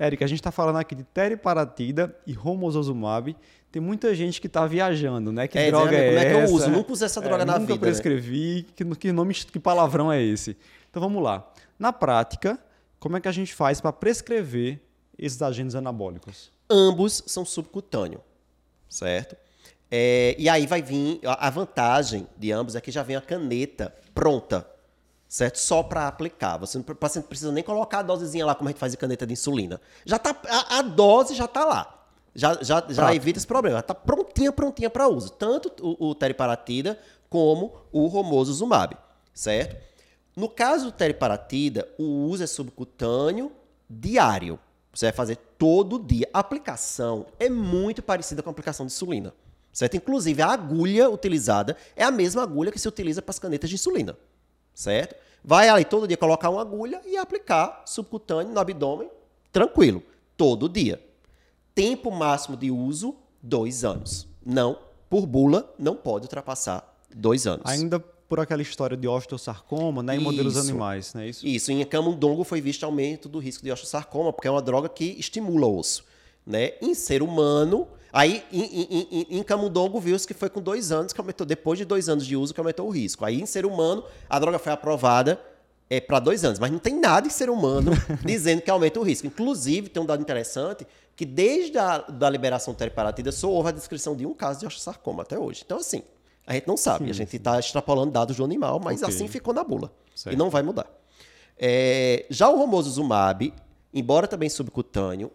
Érica, a gente está falando aqui de teriparatida e romosozumab. Tem muita gente que está viajando, né? Que É, droga dizendo, é como é que eu essa? uso? Nunca usei essa droga É, na nunca vida, né? prescrevi. Que, que nome, que palavrão é esse? Então vamos lá. Na prática, como é que a gente faz para prescrever esses agentes anabólicos? Ambos são subcutâneo, certo? É, e aí vai vir. A vantagem de ambos é que já vem a caneta pronta, certo? Só para aplicar. Você o paciente não precisa nem colocar a dosezinha lá, como a gente faz em caneta de insulina. Já tá, a, a dose já tá lá. Já, já, já evita esse problema. Está prontinha, prontinha para uso. Tanto o, o teriparatida como o romosozumab, certo? No caso do teriparatida, o uso é subcutâneo diário. Você vai fazer todo dia. A aplicação é muito parecida com a aplicação de insulina. Certo? Inclusive, a agulha utilizada é a mesma agulha que se utiliza para as canetas de insulina. Certo? Vai ali todo dia colocar uma agulha e aplicar subcutâneo no abdômen, tranquilo, todo dia. Tempo máximo de uso, dois anos. Não, por bula, não pode ultrapassar dois anos. Ainda por aquela história de osteosarcoma, né? Em modelos Isso. animais, não é isso? Isso, em camundongo foi visto aumento do risco de osteosarcoma, porque é uma droga que estimula o osso. Né? Em ser humano, aí em, em, em, camundongo viu-se que foi com dois anos que aumentou, depois de dois anos de uso que aumentou o risco. Aí em ser humano, a droga foi aprovada é, para dois anos, mas não tem nada em ser humano dizendo que aumenta o risco. Inclusive, tem um dado interessante que desde a da liberação teriparatida só houve a descrição de um caso de osteosarcoma até hoje. Então, assim, a gente não sabe, a gente está extrapolando dados do animal, mas Ok. assim ficou na bula. Certo. E não vai mudar. É, já o romosozumab, embora também subcutâneo,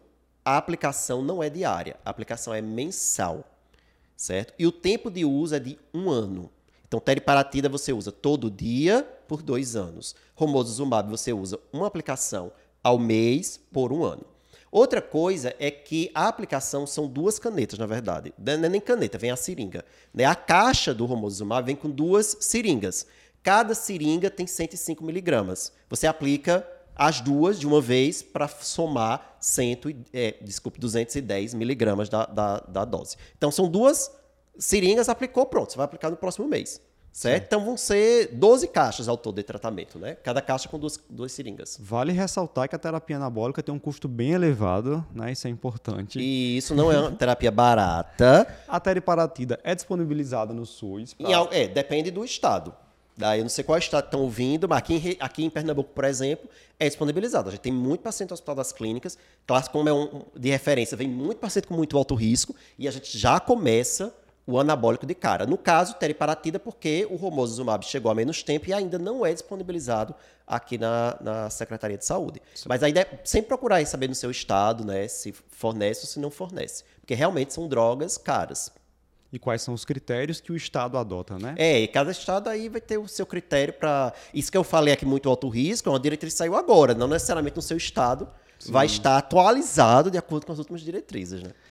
a aplicação não é diária, a aplicação é mensal, certo? E o tempo de uso é de um ano. Então, teriparatida você usa todo dia por dois anos. Romosozumab você usa uma aplicação ao mês por um ano. Outra coisa é que a aplicação são duas canetas, na verdade. Não é nem caneta, vem a seringa. né? A caixa do romosozumab vem com duas seringas. Cada seringa tem 105 miligramas. Você aplica as duas de uma vez para somar 100, e- é, desculpe, 210 miligramas da, da, da dose. Então, são duas seringas, aplicou, pronto. Você vai aplicar no próximo mês. Certo? Então, vão ser 12 caixas ao todo de tratamento, né? Cada caixa com duas, duas seringas. Vale ressaltar que a terapia anabólica tem um custo bem elevado, né? Isso é importante. E isso não é uma terapia barata. A teriparatida é disponibilizada no SUS. pra- al- é, depende do estado. Daí eu não sei qual estado estão ouvindo, mas aqui em, aqui em Pernambuco, por exemplo, é disponibilizado. A gente tem muito paciente no Hospital das Clínicas. Claro, como é um de referência, vem muito paciente com muito alto risco e a gente já começa o anabólico de cara. No caso, teriparatida, porque o romosozumab chegou há menos tempo e ainda não é disponibilizado aqui na, na Secretaria de Saúde. Mas ainda é sempre procurar saber no seu estado, né, se fornece ou se não fornece. Porque realmente são drogas caras. E quais são os critérios que o Estado adota, né? É, e cada estado aí vai ter o seu critério para. Isso que eu falei aqui, muito alto risco, é uma diretriz que saiu agora, não necessariamente no seu estado vai estar atualizado de acordo com as últimas diretrizes, né?